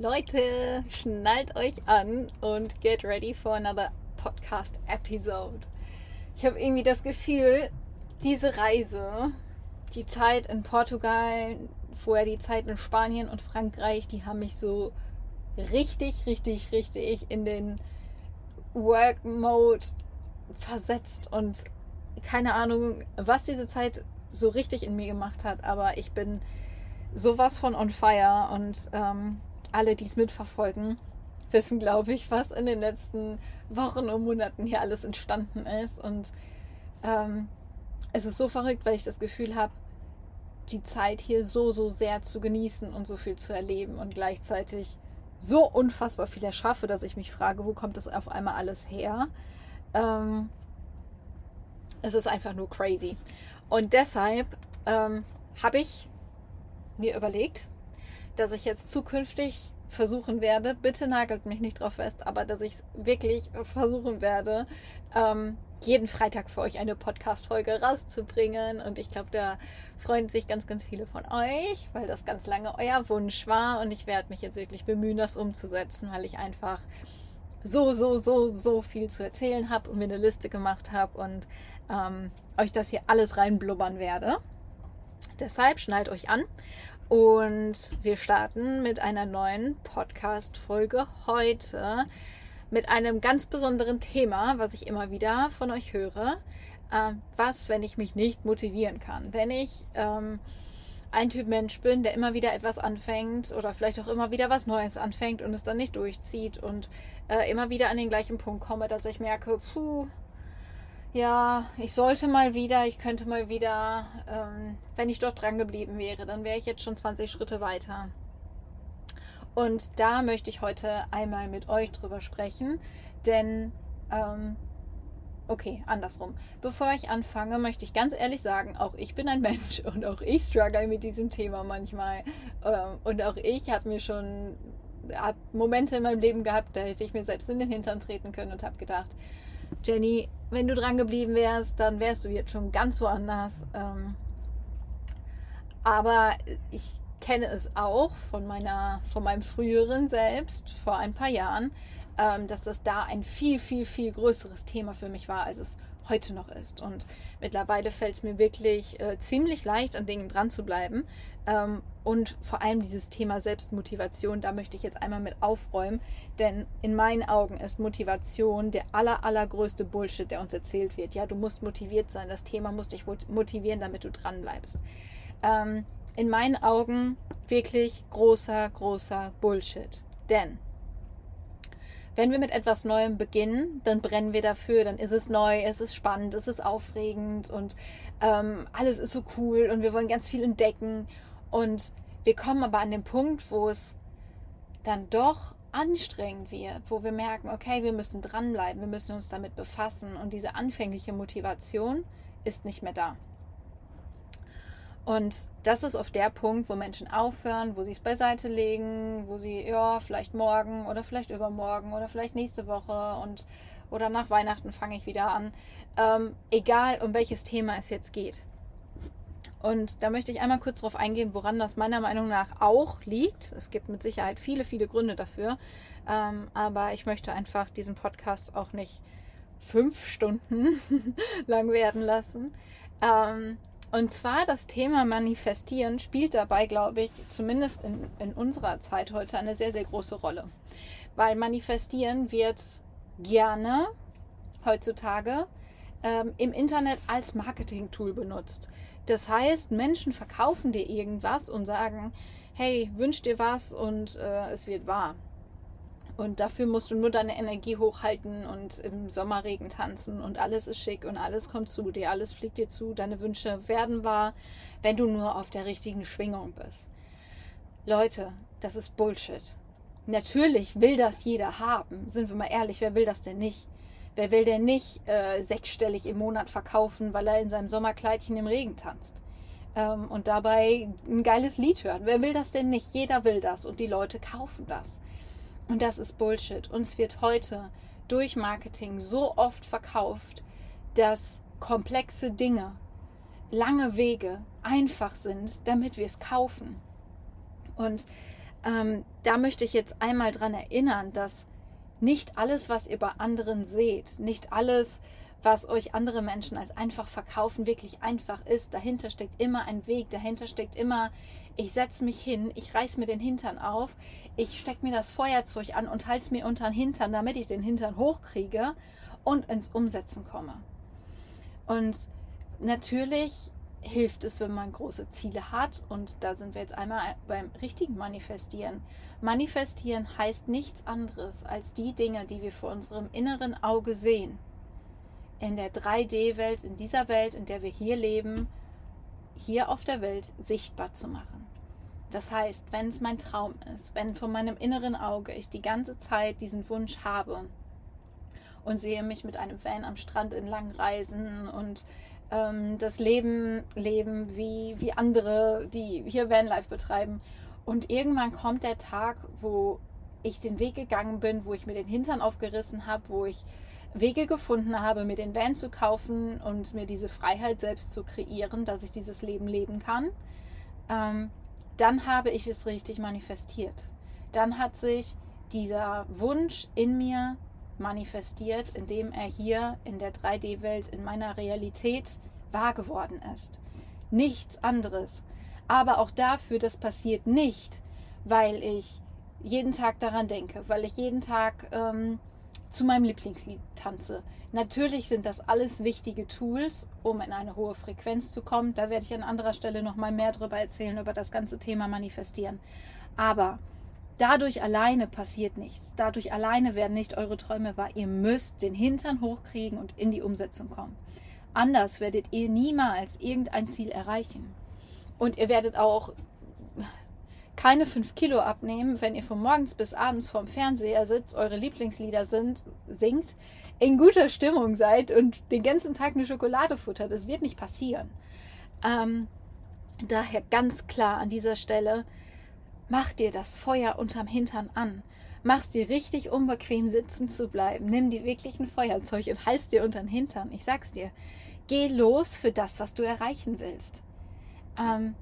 Leute, schnallt euch an und get ready for another podcast episode. Ich habe irgendwie das Gefühl, diese Reise, die Zeit in Portugal, vorher die Zeit in Spanien und Frankreich, die haben mich so richtig, richtig, richtig in den Work Mode versetzt und keine Ahnung, was diese Zeit so richtig in mir gemacht hat, aber ich bin sowas von on fire und ähm, alle, die es mitverfolgen, wissen, glaube ich, was in den letzten Wochen und Monaten hier alles entstanden ist. Und ähm, es ist so verrückt, weil ich das Gefühl habe, die Zeit hier so, so sehr zu genießen und so viel zu erleben und gleichzeitig so unfassbar viel erschaffe, dass ich mich frage, wo kommt das auf einmal alles her? Ähm, es ist einfach nur crazy. Und deshalb ähm, habe ich mir überlegt, dass ich jetzt zukünftig versuchen werde, bitte nagelt mich nicht drauf fest, aber dass ich es wirklich versuchen werde, ähm, jeden Freitag für euch eine Podcast-Folge rauszubringen. Und ich glaube, da freuen sich ganz, ganz viele von euch, weil das ganz lange euer Wunsch war. Und ich werde mich jetzt wirklich bemühen, das umzusetzen, weil ich einfach so, so, so, so viel zu erzählen habe und mir eine Liste gemacht habe und ähm, euch das hier alles reinblubbern werde. Deshalb schnallt euch an und wir starten mit einer neuen Podcast-Folge heute mit einem ganz besonderen Thema, was ich immer wieder von euch höre. Äh, was, wenn ich mich nicht motivieren kann? Wenn ich ähm, ein Typ Mensch bin, der immer wieder etwas anfängt oder vielleicht auch immer wieder was Neues anfängt und es dann nicht durchzieht und äh, immer wieder an den gleichen Punkt komme, dass ich merke, puh, ja, ich sollte mal wieder, ich könnte mal wieder, ähm, wenn ich dort dran geblieben wäre, dann wäre ich jetzt schon 20 Schritte weiter. Und da möchte ich heute einmal mit euch drüber sprechen, denn, ähm, okay, andersrum. Bevor ich anfange, möchte ich ganz ehrlich sagen, auch ich bin ein Mensch und auch ich struggle mit diesem Thema manchmal. Ähm, und auch ich habe mir schon hab Momente in meinem Leben gehabt, da hätte ich mir selbst in den Hintern treten können und habe gedacht, Jenny, wenn du dran geblieben wärst, dann wärst du jetzt schon ganz woanders. Ähm, aber ich kenne es auch von meiner, von meinem früheren Selbst vor ein paar Jahren, dass das da ein viel, viel, viel größeres Thema für mich war, als es heute noch ist. Und mittlerweile fällt es mir wirklich äh, ziemlich leicht, an Dingen dran zu bleiben. Ähm, und vor allem dieses Thema Selbstmotivation, da möchte ich jetzt einmal mit aufräumen, denn in meinen Augen ist Motivation der aller, allergrößte Bullshit, der uns erzählt wird. Ja, du musst motiviert sein, das Thema muss dich motivieren, damit du dran bleibst. Ähm, in meinen Augen wirklich großer, großer Bullshit. Denn wenn wir mit etwas Neuem beginnen, dann brennen wir dafür, dann ist es neu, es ist spannend, es ist aufregend und ähm, alles ist so cool und wir wollen ganz viel entdecken. Und wir kommen aber an den Punkt, wo es dann doch anstrengend wird, wo wir merken, okay, wir müssen dranbleiben, wir müssen uns damit befassen und diese anfängliche Motivation ist nicht mehr da. Und das ist oft der Punkt, wo Menschen aufhören, wo sie es beiseite legen, wo sie, ja, vielleicht morgen oder vielleicht übermorgen oder vielleicht nächste Woche und oder nach Weihnachten fange ich wieder an. Ähm, egal, um welches Thema es jetzt geht. Und da möchte ich einmal kurz darauf eingehen, woran das meiner Meinung nach auch liegt. Es gibt mit Sicherheit viele, viele Gründe dafür. Ähm, aber ich möchte einfach diesen Podcast auch nicht fünf Stunden lang werden lassen. Ähm, und zwar das Thema Manifestieren spielt dabei, glaube ich, zumindest in, in unserer Zeit heute eine sehr, sehr große Rolle. Weil Manifestieren wird gerne heutzutage ähm, im Internet als Marketing-Tool benutzt. Das heißt, Menschen verkaufen dir irgendwas und sagen, hey, wünsch dir was und äh, es wird wahr. Und dafür musst du nur deine Energie hochhalten und im Sommerregen tanzen und alles ist schick und alles kommt zu dir, alles fliegt dir zu, deine Wünsche werden wahr, wenn du nur auf der richtigen Schwingung bist. Leute, das ist Bullshit. Natürlich will das jeder haben. Sind wir mal ehrlich, wer will das denn nicht? Wer will denn nicht äh, sechsstellig im Monat verkaufen, weil er in seinem Sommerkleidchen im Regen tanzt? Ähm, und dabei ein geiles Lied hört. Wer will das denn nicht? Jeder will das und die Leute kaufen das. Und das ist Bullshit. Uns wird heute durch Marketing so oft verkauft, dass komplexe Dinge, lange Wege einfach sind, damit wir es kaufen. Und ähm, da möchte ich jetzt einmal dran erinnern, dass nicht alles, was ihr bei anderen seht, nicht alles, was euch andere Menschen als einfach verkaufen, wirklich einfach ist. Dahinter steckt immer ein Weg, dahinter steckt immer, ich setze mich hin, ich reiß mir den Hintern auf, ich stecke mir das Feuerzeug an und halte es mir unter den Hintern, damit ich den Hintern hochkriege und ins Umsetzen komme. Und natürlich hilft es, wenn man große Ziele hat. Und da sind wir jetzt einmal beim richtigen Manifestieren. Manifestieren heißt nichts anderes als die Dinge, die wir vor unserem inneren Auge sehen. In der 3D-Welt, in dieser Welt, in der wir hier leben, hier auf der Welt sichtbar zu machen. Das heißt, wenn es mein Traum ist, wenn von meinem inneren Auge ich die ganze Zeit diesen Wunsch habe und sehe mich mit einem Van am Strand entlang reisen und ähm, das Leben leben wie, wie andere, die hier Vanlife betreiben. Und irgendwann kommt der Tag, wo ich den Weg gegangen bin, wo ich mir den Hintern aufgerissen habe, wo ich Wege gefunden habe, mir den Van zu kaufen und mir diese Freiheit selbst zu kreieren, dass ich dieses Leben leben kann, ähm, dann habe ich es richtig manifestiert. Dann hat sich dieser Wunsch in mir manifestiert, indem er hier in der 3D-Welt, in meiner Realität wahr geworden ist. Nichts anderes. Aber auch dafür, das passiert nicht, weil ich jeden Tag daran denke, weil ich jeden Tag ähm, zu meinem Lieblingslied tanze. Natürlich sind das alles wichtige Tools, um in eine hohe Frequenz zu kommen. Da werde ich an anderer Stelle nochmal mehr darüber erzählen, über das ganze Thema Manifestieren. Aber Dadurch alleine passiert nichts. Dadurch alleine werden nicht eure Träume wahr. Ihr müsst den Hintern hochkriegen und in die Umsetzung kommen. Anders werdet ihr niemals irgendein Ziel erreichen. Und ihr werdet auch keine fünf Kilo abnehmen, wenn ihr von morgens bis abends vorm Fernseher sitzt, eure Lieblingslieder sind, singt, in guter Stimmung seid und den ganzen Tag eine Schokolade futtert. Das wird nicht passieren. Ähm, daher ganz klar an dieser Stelle, Mach dir das Feuer unterm Hintern an. Mach's dir richtig unbequem sitzen zu bleiben. Nimm die wirklichen Feuerzeug und halt's dir unterm Hintern. Ich sag's dir. Geh los für das, was du erreichen willst. Ähm,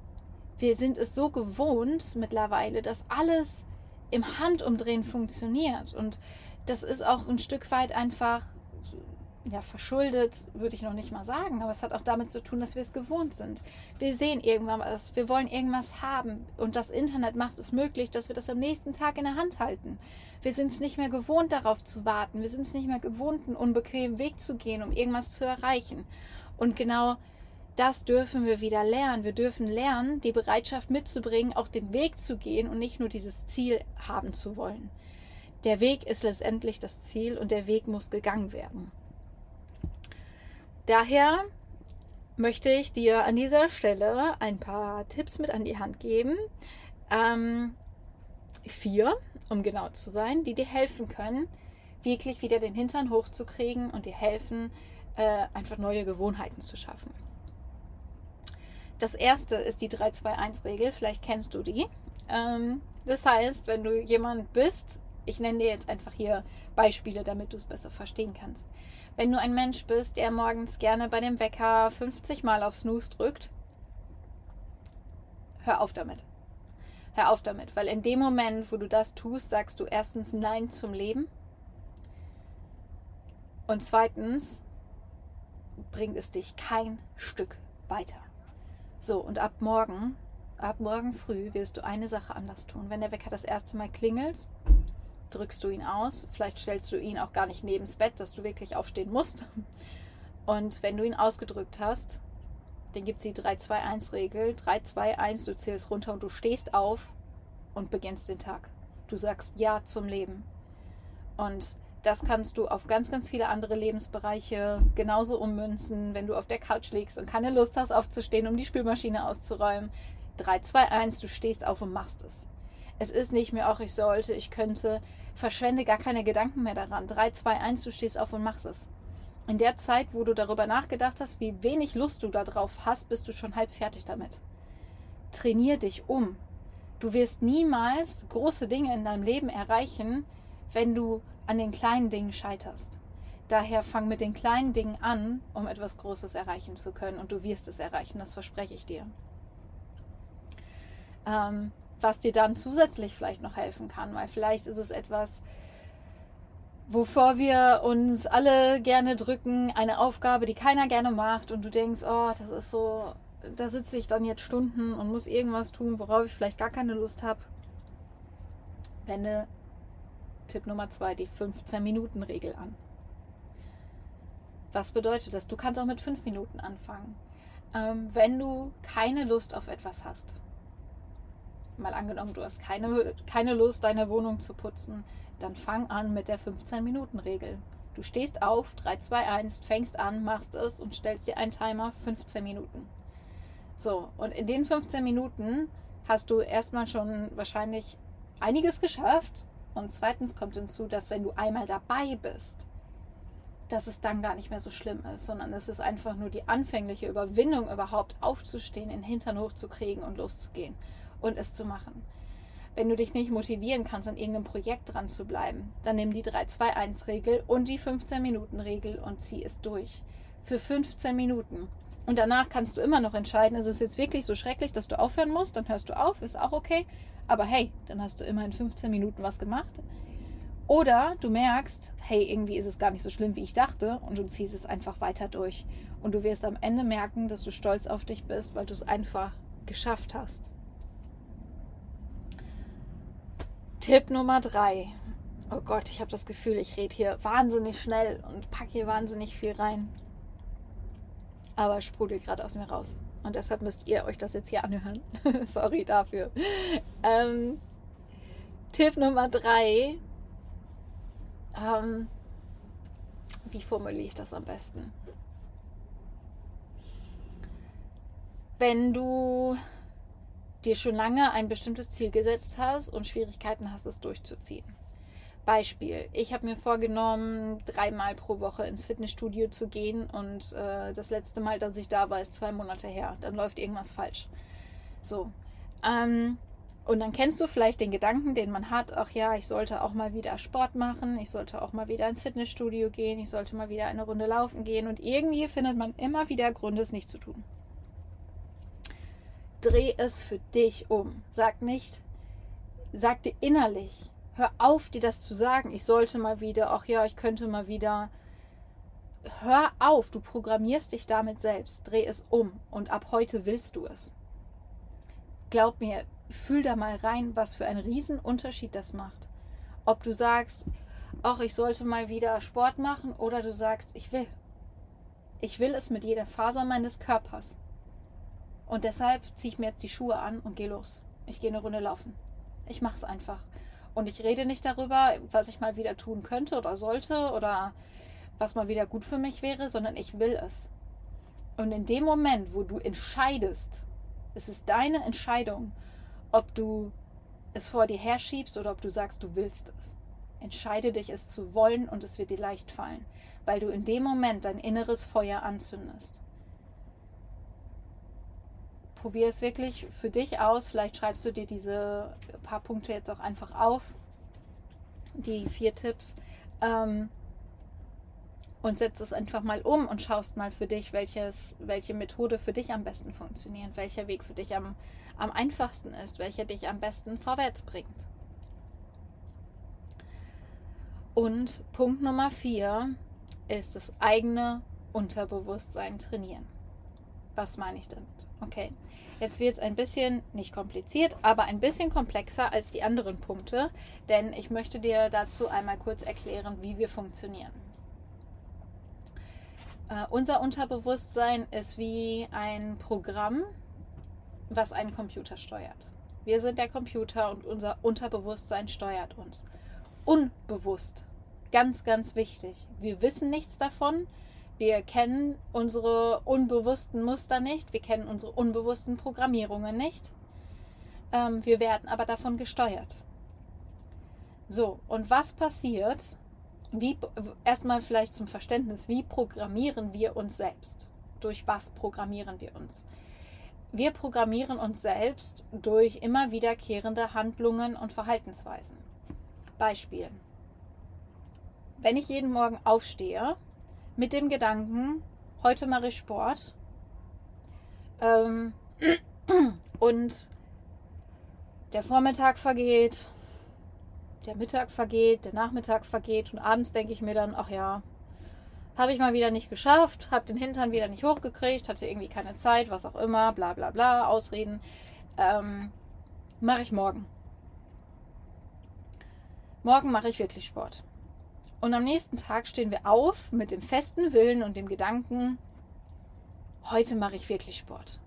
wir sind es so gewohnt mittlerweile, dass alles im Handumdrehen funktioniert. Und das ist auch ein Stück weit einfach ja, verschuldet, würde ich noch nicht mal sagen, aber es hat auch damit zu tun, dass wir es gewohnt sind. Wir sehen irgendwann was, wir wollen irgendwas haben und das Internet macht es möglich, dass wir das am nächsten Tag in der Hand halten. Wir sind es nicht mehr gewohnt, darauf zu warten. Wir sind es nicht mehr gewohnt, einen unbequemen Weg zu gehen, um irgendwas zu erreichen. Und genau das dürfen wir wieder lernen. Wir dürfen lernen, die Bereitschaft mitzubringen, auch den Weg zu gehen und nicht nur dieses Ziel haben zu wollen. Der Weg ist letztendlich das Ziel und der Weg muss gegangen werden. Daher möchte ich dir an dieser Stelle ein paar Tipps mit an die Hand geben. Ähm, vier, um genau zu sein, die dir helfen können, wirklich wieder den Hintern hochzukriegen und dir helfen, äh, einfach neue Gewohnheiten zu schaffen. Das erste ist die 3-2-1-Regel, vielleicht kennst du die. Ähm, das heißt, wenn du jemand bist, ich nenne dir jetzt einfach hier Beispiele, damit du es besser verstehen kannst. Wenn du ein Mensch bist, der morgens gerne bei dem Wecker 50 Mal auf Snooze drückt, hör auf damit. Hör auf damit, weil in dem Moment, wo du das tust, sagst du erstens Nein zum Leben und zweitens bringt es dich kein Stück weiter. So, und ab morgen, ab morgen früh wirst du eine Sache anders tun. Wenn der Wecker das erste Mal klingelt, drückst du ihn aus. Vielleicht stellst du ihn auch gar nicht nebens Bett, dass du wirklich aufstehen musst. Und wenn du ihn ausgedrückt hast, dann gibt es die 3-2-1-Regel. 3-2-1, du zählst runter und du stehst auf und beginnst den Tag. Du sagst Ja zum Leben. Und das kannst du auf ganz, ganz viele andere Lebensbereiche genauso ummünzen, wenn du auf der Couch liegst und keine Lust hast aufzustehen, um die Spülmaschine auszuräumen. 3, 2, 1, du stehst auf und machst es. Es ist nicht mehr, auch ich sollte, ich könnte. Verschwende gar keine Gedanken mehr daran. 3, 2, 1, du stehst auf und machst es. In der Zeit, wo du darüber nachgedacht hast, wie wenig Lust du darauf hast, bist du schon halb fertig damit. Trainier dich um. Du wirst niemals große Dinge in deinem Leben erreichen, wenn du an den kleinen Dingen scheiterst. Daher fang mit den kleinen Dingen an, um etwas Großes erreichen zu können. Und du wirst es erreichen, das verspreche ich dir. Ähm, was dir dann zusätzlich vielleicht noch helfen kann, weil vielleicht ist es etwas, wovor wir uns alle gerne drücken, eine Aufgabe, die keiner gerne macht und du denkst, oh, das ist so, da sitze ich dann jetzt Stunden und muss irgendwas tun, worauf ich vielleicht gar keine Lust habe. Wende Tipp Nummer zwei, die 15-Minuten-Regel an. Was bedeutet das? Du kannst auch mit fünf Minuten anfangen. Ähm, wenn du keine Lust auf etwas hast, mal angenommen, du hast keine, keine Lust, deine Wohnung zu putzen, dann fang an mit der 15-Minuten-Regel. Du stehst auf, 3, 2, 1, fängst an, machst es und stellst dir einen Timer 15 Minuten. So, und in den 15 Minuten hast du erstmal schon wahrscheinlich einiges geschafft. Und zweitens kommt hinzu, dass wenn du einmal dabei bist, dass es dann gar nicht mehr so schlimm ist, sondern es ist einfach nur die anfängliche Überwindung, überhaupt aufzustehen, den Hintern hochzukriegen und loszugehen und es zu machen. Wenn du dich nicht motivieren kannst, an irgendeinem Projekt dran zu bleiben, dann nimm die 3-2-1-Regel und die 15-Minuten-Regel und zieh es durch. Für 15 Minuten. Und danach kannst du immer noch entscheiden, ist es jetzt wirklich so schrecklich, dass du aufhören musst, dann hörst du auf, ist auch okay. Aber hey, dann hast du immer in 15 Minuten was gemacht. Oder du merkst, hey, irgendwie ist es gar nicht so schlimm, wie ich dachte, und du ziehst es einfach weiter durch. Und du wirst am Ende merken, dass du stolz auf dich bist, weil du es einfach geschafft hast. Tipp Nummer drei. Oh Gott, ich habe das Gefühl, ich rede hier wahnsinnig schnell und packe hier wahnsinnig viel rein. Aber sprudelt gerade aus mir raus. Und deshalb müsst ihr euch das jetzt hier anhören. Sorry dafür. Ähm, Tipp Nummer drei. Ähm, wie formuliere ich das am besten? Wenn du dir schon lange ein bestimmtes Ziel gesetzt hast und Schwierigkeiten hast, es durchzuziehen. Beispiel, ich habe mir vorgenommen, dreimal pro Woche ins Fitnessstudio zu gehen und äh, das letzte Mal, dass ich da war, ist zwei Monate her. Dann läuft irgendwas falsch. So. Ähm, und dann kennst du vielleicht den Gedanken, den man hat, ach ja, ich sollte auch mal wieder Sport machen, ich sollte auch mal wieder ins Fitnessstudio gehen, ich sollte mal wieder eine Runde laufen gehen und irgendwie findet man immer wieder Gründe, es nicht zu tun dreh es für dich um. Sag nicht, sag dir innerlich, hör auf, dir das zu sagen. Ich sollte mal wieder, ach ja, ich könnte mal wieder. Hör auf, du programmierst dich damit selbst. Dreh es um und ab heute willst du es. Glaub mir, fühl da mal rein, was für einen riesen Unterschied das macht. Ob du sagst, ach, ich sollte mal wieder Sport machen oder du sagst, ich will. Ich will es mit jeder Faser meines Körpers. Und deshalb ziehe ich mir jetzt die Schuhe an und gehe los. Ich gehe eine Runde laufen. Ich mache es einfach. Und ich rede nicht darüber, was ich mal wieder tun könnte oder sollte oder was mal wieder gut für mich wäre, sondern ich will es. Und in dem Moment, wo du entscheidest, es ist deine Entscheidung, ob du es vor dir herschiebst oder ob du sagst, du willst es. Entscheide dich, es zu wollen und es wird dir leicht fallen, weil du in dem Moment dein inneres Feuer anzündest probier es wirklich für dich aus. Vielleicht schreibst du dir diese paar Punkte jetzt auch einfach auf, die vier Tipps, ähm, und setzt es einfach mal um und schaust mal für dich, welches, welche Methode für dich am besten funktioniert, welcher Weg für dich am, am einfachsten ist, welcher dich am besten vorwärts bringt. Und Punkt Nummer vier ist das eigene Unterbewusstsein trainieren. Was meine ich damit? Okay, jetzt wird es ein bisschen, nicht kompliziert, aber ein bisschen komplexer als die anderen Punkte, denn ich möchte dir dazu einmal kurz erklären, wie wir funktionieren. Uh, unser Unterbewusstsein ist wie ein Programm, was einen Computer steuert. Wir sind der Computer und unser Unterbewusstsein steuert uns. Unbewusst. Ganz, ganz wichtig. Wir wissen nichts davon. Wir kennen unsere unbewussten Muster nicht, wir kennen unsere unbewussten Programmierungen nicht. Ähm, wir werden aber davon gesteuert. So, und was passiert? Wie, erstmal vielleicht zum Verständnis, wie programmieren wir uns selbst? Durch was programmieren wir uns? Wir programmieren uns selbst durch immer wiederkehrende Handlungen und Verhaltensweisen. Beispiel. Wenn ich jeden Morgen aufstehe, mit dem Gedanken, heute mache ich Sport. Ähm, und der Vormittag vergeht, der Mittag vergeht, der Nachmittag vergeht und abends denke ich mir dann, ach ja, habe ich mal wieder nicht geschafft, habe den Hintern wieder nicht hochgekriegt, hatte irgendwie keine Zeit, was auch immer, bla bla bla, Ausreden. Ähm, mache ich morgen. Morgen mache ich wirklich Sport. Und am nächsten Tag stehen wir auf mit dem festen Willen und dem Gedanken, heute mache ich wirklich Sport.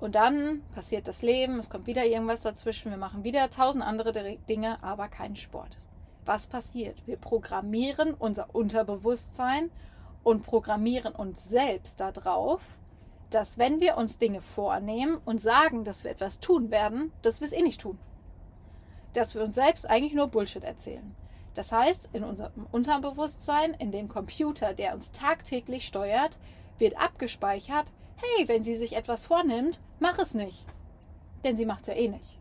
Und dann passiert das Leben, es kommt wieder irgendwas dazwischen, wir machen wieder tausend andere Dinge, aber keinen Sport. Was passiert? Wir programmieren unser Unterbewusstsein und programmieren uns selbst darauf, dass wenn wir uns Dinge vornehmen und sagen, dass wir etwas tun werden, dass wir es eh nicht tun. Dass wir uns selbst eigentlich nur Bullshit erzählen. Das heißt, in unserem Unterbewusstsein, in dem Computer, der uns tagtäglich steuert, wird abgespeichert, hey, wenn sie sich etwas vornimmt, mach es nicht. Denn sie macht es ja eh nicht.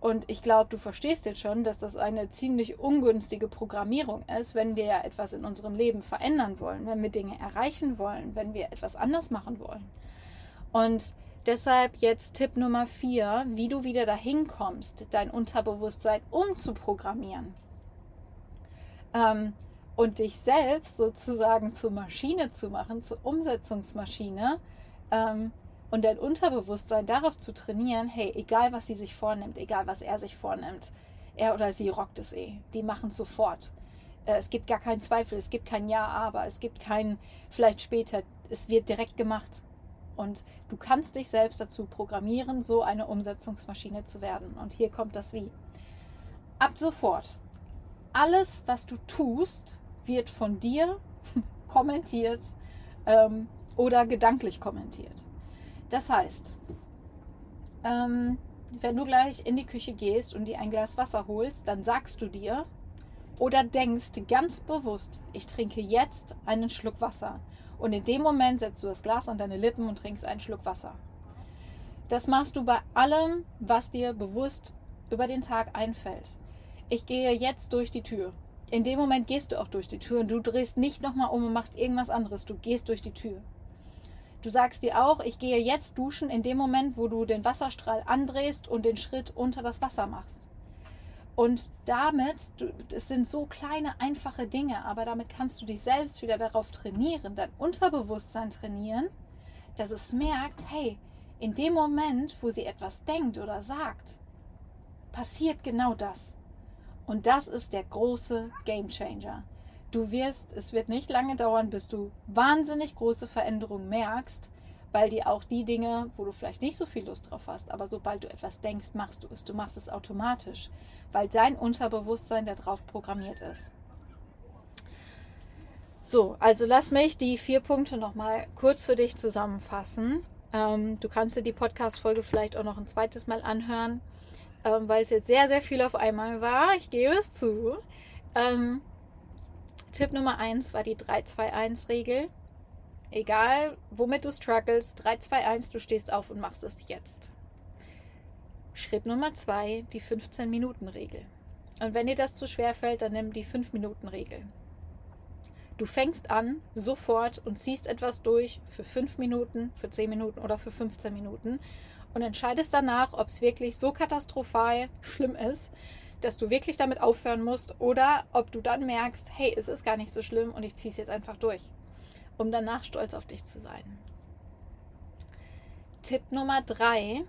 Und ich glaube, du verstehst jetzt schon, dass das eine ziemlich ungünstige Programmierung ist, wenn wir ja etwas in unserem Leben verändern wollen, wenn wir Dinge erreichen wollen, wenn wir etwas anders machen wollen. Und deshalb jetzt Tipp Nummer vier, wie du wieder dahin kommst, dein Unterbewusstsein umzuprogrammieren. Ähm, und dich selbst sozusagen zur Maschine zu machen, zur Umsetzungsmaschine ähm, und dein Unterbewusstsein darauf zu trainieren, hey, egal was sie sich vornimmt, egal was er sich vornimmt, er oder sie rockt es eh. Die machen es sofort. Äh, es gibt gar keinen Zweifel, es gibt kein Ja, aber, es gibt kein vielleicht später. Es wird direkt gemacht. Und du kannst dich selbst dazu programmieren, so eine Umsetzungsmaschine zu werden. Und hier kommt das Wie. Ab sofort. Alles, was du tust, wird von dir kommentiert ähm, oder gedanklich kommentiert. Das heißt, ähm, wenn du gleich in die Küche gehst und dir ein Glas Wasser holst, dann sagst du dir oder denkst ganz bewusst, ich trinke jetzt einen Schluck Wasser. Und in dem Moment setzt du das Glas an deine Lippen und trinkst einen Schluck Wasser. Das machst du bei allem, was dir bewusst über den Tag einfällt. Ich gehe jetzt durch die Tür in dem Moment gehst du auch durch die Tür und du drehst nicht nochmal um und machst irgendwas anderes. Du gehst durch die Tür. Du sagst dir auch, ich gehe jetzt duschen in dem Moment, wo du den Wasserstrahl andrehst und den Schritt unter das Wasser machst. Und damit, es sind so kleine, einfache Dinge, aber damit kannst du dich selbst wieder darauf trainieren, dein Unterbewusstsein trainieren, dass es merkt, hey, in dem Moment, wo sie etwas denkt oder sagt, passiert genau das. Und das ist der große Game Changer. Du wirst, es wird nicht lange dauern, bis du wahnsinnig große Veränderungen merkst, weil dir auch die Dinge, wo du vielleicht nicht so viel Lust drauf hast, aber sobald du etwas denkst, machst du es. Du machst es automatisch, weil dein Unterbewusstsein darauf programmiert ist. So, also lass mich die vier Punkte nochmal kurz für dich zusammenfassen. Ähm, du kannst dir die Podcast-Folge vielleicht auch noch ein zweites Mal anhören ähm, weil es jetzt sehr, sehr viel auf einmal war. Ich gebe es zu. Ähm, Tipp Nummer 1 war die 3-2-1-Regel. Egal, womit du struggles, 3-2-1, du stehst auf und machst es jetzt. Schritt Nummer 2, die 15-Minuten-Regel. Und wenn dir das zu schwer fällt, dann nimm die 5-Minuten-Regel. Du fängst an sofort und ziehst etwas durch für 5 Minuten, für 10 Minuten oder für 15 Minuten und entscheidest danach, ob es wirklich so katastrophal schlimm ist, dass du wirklich damit aufhören musst oder ob du dann merkst, hey, es ist gar nicht so schlimm und ich ziehe es jetzt einfach durch, um danach stolz auf dich zu sein. Tipp Nummer drei,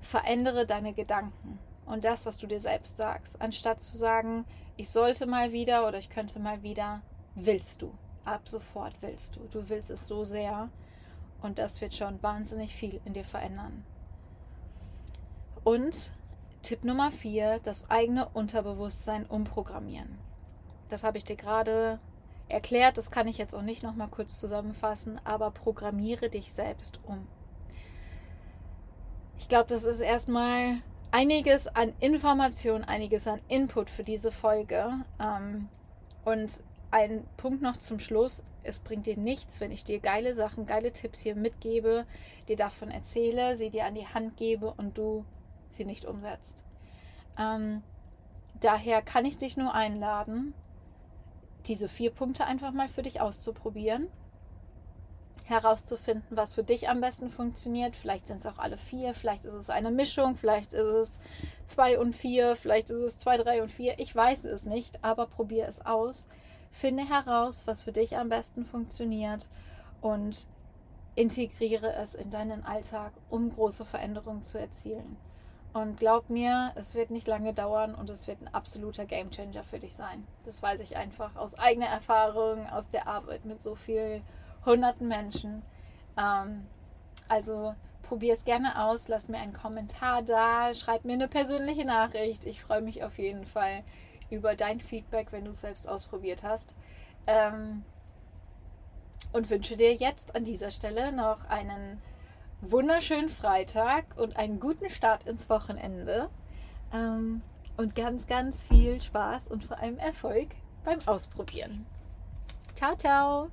verändere deine Gedanken und das, was du dir selbst sagst. Anstatt zu sagen, ich sollte mal wieder oder ich könnte mal wieder, willst du. Ab sofort willst du. Du willst es so sehr und das wird schon wahnsinnig viel in dir verändern. Und Tipp Nummer vier, das eigene Unterbewusstsein umprogrammieren. Das habe ich dir gerade erklärt, das kann ich jetzt auch nicht nochmal kurz zusammenfassen, aber programmiere dich selbst um. Ich glaube, das ist erstmal einiges an Information, einiges an Input für diese Folge. Ähm, und ein Punkt noch zum Schluss es bringt dir nichts, wenn ich dir geile Sachen, geile Tipps hier mitgebe, dir davon erzähle, sie dir an die Hand gebe und du sie nicht umsetzt. Ähm, daher kann ich dich nur einladen, diese vier Punkte einfach mal für dich auszuprobieren. herauszufinden, was für dich am besten funktioniert. Vielleicht sind es auch alle vier, vielleicht ist es eine Mischung, vielleicht ist es zwei und vier, vielleicht ist es zwei, drei und vier. Ich weiß es nicht, aber probier es aus. Finde heraus, was für dich am besten funktioniert und integriere es in deinen Alltag, um große Veränderungen zu erzielen. Und glaub mir, es wird nicht lange dauern und es wird ein absoluter Gamechanger für dich sein. Das weiß ich einfach aus eigener Erfahrung, aus der Arbeit mit so vielen hunderten Menschen. Ähm, also probier es gerne aus, lass mir einen Kommentar da, schreib mir eine persönliche Nachricht. Ich freue mich auf jeden Fall über dein Feedback, wenn du es selbst ausprobiert hast. Ähm, und wünsche dir jetzt an dieser Stelle noch einen wunderschönen Freitag und einen guten Start ins Wochenende. Ähm, und ganz, ganz viel Spaß und vor allem Erfolg beim Ausprobieren. Ciao, ciao!